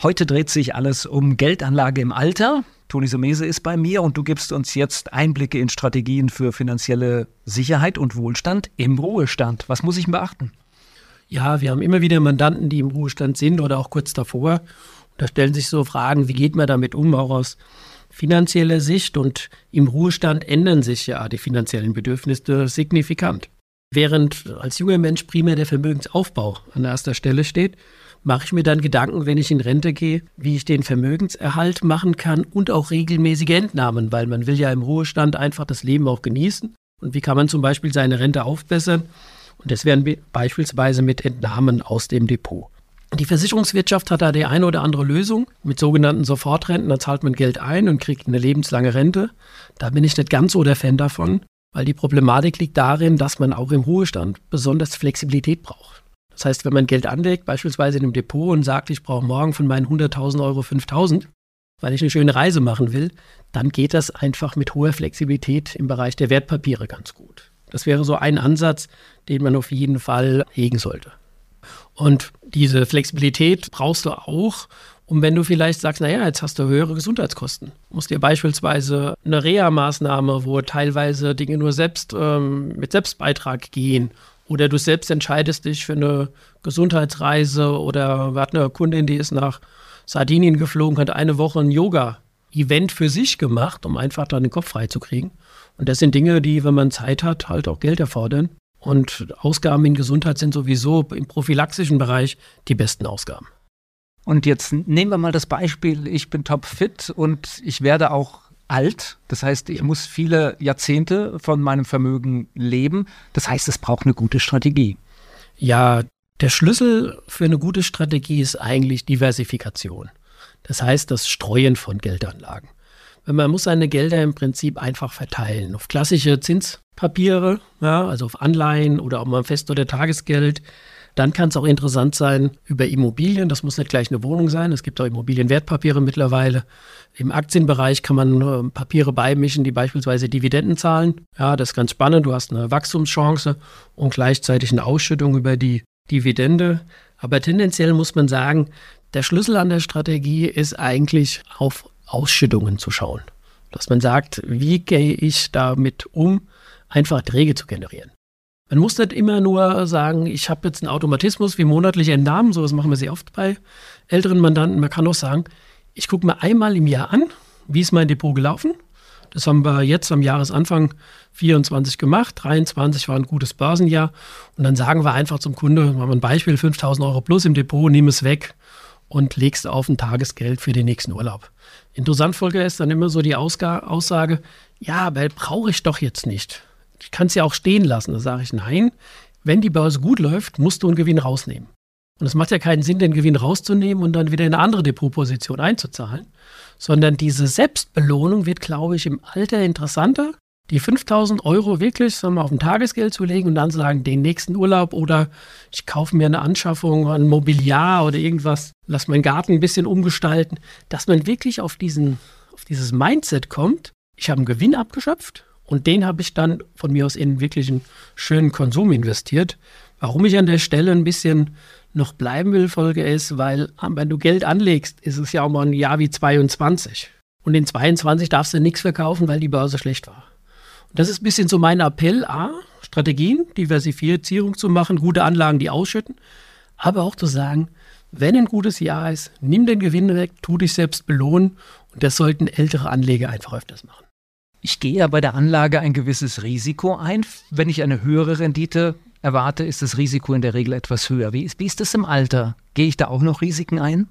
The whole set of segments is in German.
Heute dreht sich alles um Geldanlage im Alter. Toni Sumese ist bei mir und du gibst uns jetzt Einblicke in Strategien für finanzielle Sicherheit und Wohlstand im Ruhestand. Was muss ich beachten? Ja, wir haben immer wieder Mandanten, die im Ruhestand sind oder auch kurz davor. Und da stellen sich so Fragen, wie geht man damit um, auch aus finanzieller Sicht. Und im Ruhestand ändern sich ja die finanziellen Bedürfnisse signifikant. Während als junger Mensch primär der Vermögensaufbau an erster Stelle steht, mache ich mir dann Gedanken, wenn ich in Rente gehe, wie ich den Vermögenserhalt machen kann und auch regelmäßige Entnahmen, weil man will ja im Ruhestand einfach das Leben auch genießen. Und wie kann man zum Beispiel seine Rente aufbessern? Und das wären beispielsweise mit Entnahmen aus dem Depot. Die Versicherungswirtschaft hat da die eine oder andere Lösung. Mit sogenannten Sofortrenten, da zahlt man Geld ein und kriegt eine lebenslange Rente. Da bin ich nicht ganz so der Fan davon, weil die Problematik liegt darin, dass man auch im Ruhestand besonders Flexibilität braucht. Das heißt, wenn man Geld anlegt, beispielsweise in einem Depot und sagt, ich brauche morgen von meinen 100.000 Euro 5.000, weil ich eine schöne Reise machen will, dann geht das einfach mit hoher Flexibilität im Bereich der Wertpapiere ganz gut. Das wäre so ein Ansatz, den man auf jeden Fall hegen sollte. Und diese Flexibilität brauchst du auch, um wenn du vielleicht sagst, naja, jetzt hast du höhere Gesundheitskosten. Musst dir beispielsweise eine Reha-Maßnahme, wo teilweise Dinge nur selbst ähm, mit Selbstbeitrag gehen oder du selbst entscheidest dich für eine Gesundheitsreise oder wir hatten eine Kundin, die ist nach Sardinien geflogen, hat eine Woche ein Yoga-Event für sich gemacht, um einfach dann den Kopf frei zu kriegen. Und das sind Dinge, die, wenn man Zeit hat, halt auch Geld erfordern. Und Ausgaben in Gesundheit sind sowieso im prophylaxischen Bereich die besten Ausgaben. Und jetzt nehmen wir mal das Beispiel, ich bin topfit und ich werde auch alt. Das heißt, ich muss viele Jahrzehnte von meinem Vermögen leben. Das heißt, es braucht eine gute Strategie. Ja, der Schlüssel für eine gute Strategie ist eigentlich Diversifikation. Das heißt, das Streuen von Geldanlagen. Man muss seine Gelder im Prinzip einfach verteilen auf klassische Zinspapiere, ja, also auf Anleihen oder auch mal Fest- oder Tagesgeld, dann kann es auch interessant sein über Immobilien. Das muss nicht gleich eine Wohnung sein. Es gibt auch Immobilienwertpapiere mittlerweile. Im Aktienbereich kann man äh, Papiere beimischen, die beispielsweise Dividenden zahlen. Ja, das ist ganz spannend. Du hast eine Wachstumschance und gleichzeitig eine Ausschüttung über die Dividende. Aber tendenziell muss man sagen, der Schlüssel an der Strategie ist eigentlich auf Ausschüttungen zu schauen. Dass man sagt, wie gehe ich damit um, einfach Träge zu generieren. Man muss nicht immer nur sagen, ich habe jetzt einen Automatismus wie monatliche Entnahmen, sowas machen wir sehr oft bei älteren Mandanten. Man kann auch sagen, ich gucke mir einmal im Jahr an, wie ist mein Depot gelaufen. Das haben wir jetzt am Jahresanfang 24 gemacht. 23 war ein gutes Börsenjahr. Und dann sagen wir einfach zum Kunde, machen wir ein Beispiel, 5000 Euro plus im Depot, nimm es weg und legst auf ein Tagesgeld für den nächsten Urlaub. Interessant Folge ist dann immer so die Ausga Aussage, ja, aber brauche ich doch jetzt nicht ich kann es ja auch stehen lassen. Da sage ich, nein, wenn die Börse gut läuft, musst du einen Gewinn rausnehmen. Und es macht ja keinen Sinn, den Gewinn rauszunehmen und dann wieder in eine andere Depotposition einzuzahlen, sondern diese Selbstbelohnung wird, glaube ich, im Alter interessanter. Die 5000 Euro wirklich sagen wir, auf ein Tagesgeld zu legen und dann sagen, den nächsten Urlaub oder ich kaufe mir eine Anschaffung, ein Mobiliar oder irgendwas, lass meinen Garten ein bisschen umgestalten, dass man wirklich auf, diesen, auf dieses Mindset kommt. Ich habe einen Gewinn abgeschöpft, und den habe ich dann von mir aus in wirklich einen schönen Konsum investiert. Warum ich an der Stelle ein bisschen noch bleiben will, Folge ist, weil ah, wenn du Geld anlegst, ist es ja auch mal ein Jahr wie 22. Und in 22 darfst du nichts verkaufen, weil die Börse schlecht war. Und das ist ein bisschen so mein Appell, A, Strategien, Diversifizierung zu machen, gute Anlagen, die ausschütten, aber auch zu sagen, wenn ein gutes Jahr ist, nimm den Gewinn weg, tu dich selbst belohnen und das sollten ältere Anleger einfach öfters machen. Ich gehe ja bei der Anlage ein gewisses Risiko ein. Wenn ich eine höhere Rendite erwarte, ist das Risiko in der Regel etwas höher. Wie ist, wie ist das im Alter? Gehe ich da auch noch Risiken ein?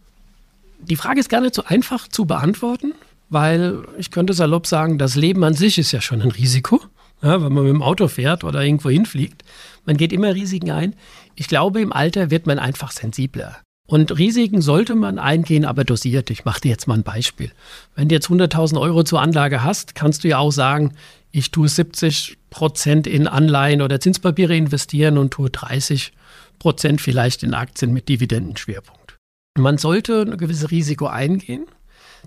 Die Frage ist gar nicht so einfach zu beantworten, weil ich könnte salopp sagen, das Leben an sich ist ja schon ein Risiko. Ja, wenn man mit dem Auto fährt oder irgendwo hinfliegt. Man geht immer Risiken ein. Ich glaube, im Alter wird man einfach sensibler. Und Risiken sollte man eingehen, aber dosiert. Ich mache dir jetzt mal ein Beispiel. Wenn du jetzt 100.000 Euro zur Anlage hast, kannst du ja auch sagen, ich tue 70 Prozent in Anleihen oder Zinspapiere investieren und tue 30 Prozent vielleicht in Aktien mit Dividendenschwerpunkt. Man sollte ein gewisses Risiko eingehen.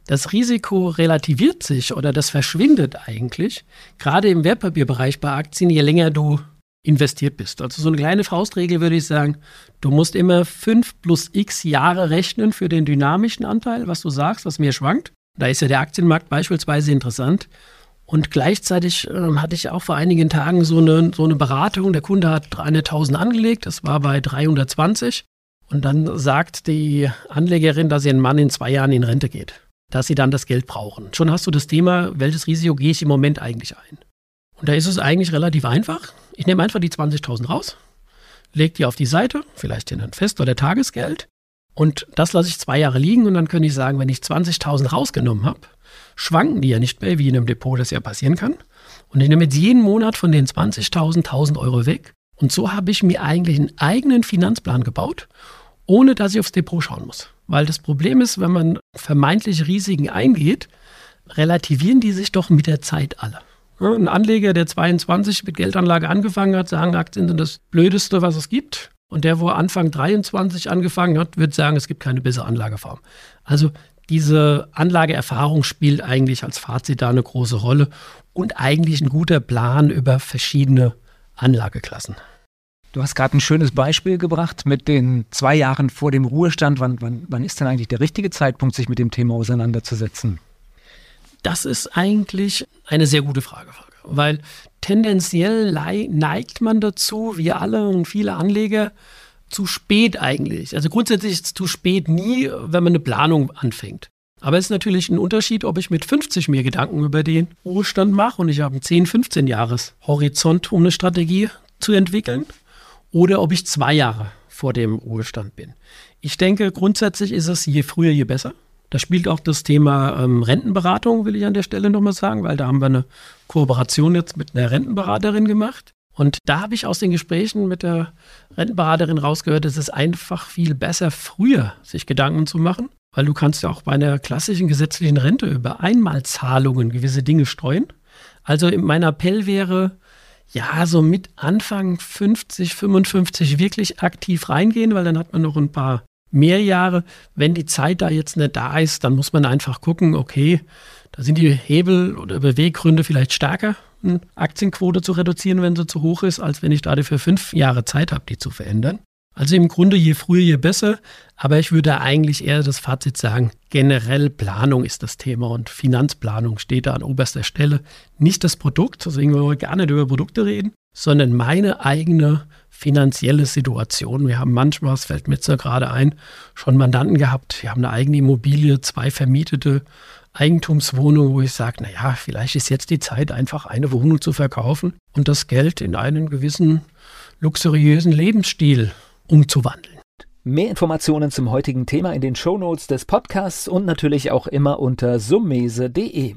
Das Risiko relativiert sich oder das verschwindet eigentlich, gerade im Wertpapierbereich bei Aktien, je länger du investiert bist. Also so eine kleine Faustregel würde ich sagen, du musst immer 5 plus x Jahre rechnen für den dynamischen Anteil, was du sagst, was mehr schwankt. Da ist ja der Aktienmarkt beispielsweise interessant. Und gleichzeitig äh, hatte ich auch vor einigen Tagen so eine, so eine Beratung. Der Kunde hat 300.000 angelegt, das war bei 320. Und dann sagt die Anlegerin, dass ihr Mann in zwei Jahren in Rente geht, dass sie dann das Geld brauchen. Schon hast du das Thema, welches Risiko gehe ich im Moment eigentlich ein? Und da ist es eigentlich relativ einfach. Ich nehme einfach die 20.000 raus, lege die auf die Seite, vielleicht in ein Fest- oder Tagesgeld. Und das lasse ich zwei Jahre liegen und dann könnte ich sagen, wenn ich 20.000 rausgenommen habe, schwanken die ja nicht mehr, wie in einem Depot das ja passieren kann. Und ich nehme jetzt jeden Monat von den 20.000 1000 Euro weg. Und so habe ich mir eigentlich einen eigenen Finanzplan gebaut, ohne dass ich aufs Depot schauen muss. Weil das Problem ist, wenn man vermeintliche Risiken eingeht, relativieren die sich doch mit der Zeit alle. Ein Anleger, der 22 mit Geldanlage angefangen hat, sagen, Aktien sind das Blödeste, was es gibt. Und der, wo Anfang 23 angefangen hat, wird sagen, es gibt keine bessere Anlageform. Also diese Anlageerfahrung spielt eigentlich als Fazit da eine große Rolle und eigentlich ein guter Plan über verschiedene Anlageklassen. Du hast gerade ein schönes Beispiel gebracht mit den zwei Jahren vor dem Ruhestand. Wann, wann, wann ist denn eigentlich der richtige Zeitpunkt, sich mit dem Thema auseinanderzusetzen? Das ist eigentlich eine sehr gute Frage, weil tendenziell neigt man dazu, wir alle und viele Anleger, zu spät eigentlich. Also grundsätzlich ist es zu spät nie, wenn man eine Planung anfängt. Aber es ist natürlich ein Unterschied, ob ich mit 50 mir Gedanken über den Ruhestand mache und ich habe einen 10, 15 Jahres Horizont, um eine Strategie zu entwickeln, oder ob ich zwei Jahre vor dem Ruhestand bin. Ich denke, grundsätzlich ist es je früher, je besser. Da spielt auch das Thema ähm, Rentenberatung, will ich an der Stelle nochmal sagen, weil da haben wir eine Kooperation jetzt mit einer Rentenberaterin gemacht. Und da habe ich aus den Gesprächen mit der Rentenberaterin rausgehört, es ist einfach viel besser, früher sich Gedanken zu machen, weil du kannst ja auch bei einer klassischen gesetzlichen Rente über Einmalzahlungen gewisse Dinge streuen. Also mein Appell wäre, ja, so mit Anfang 50, 55 wirklich aktiv reingehen, weil dann hat man noch ein paar mehr Jahre. Wenn die Zeit da jetzt nicht da ist, dann muss man einfach gucken, okay, da sind die Hebel oder Beweggründe vielleicht stärker, eine Aktienquote zu reduzieren, wenn sie zu hoch ist, als wenn ich dafür fünf Jahre Zeit habe, die zu verändern. Also im Grunde je früher, je besser. Aber ich würde eigentlich eher das Fazit sagen, generell Planung ist das Thema und Finanzplanung steht da an oberster Stelle. Nicht das Produkt, deswegen wollen wir gar nicht über Produkte reden, sondern meine eigene finanzielle Situation. Wir haben manchmal, es fällt mir so gerade ein, schon Mandanten gehabt, wir haben eine eigene Immobilie, zwei vermietete Eigentumswohnungen, wo ich sage, naja, vielleicht ist jetzt die Zeit, einfach eine Wohnung zu verkaufen und das Geld in einen gewissen luxuriösen Lebensstil umzuwandeln. Mehr Informationen zum heutigen Thema in den Shownotes des Podcasts und natürlich auch immer unter summese.de.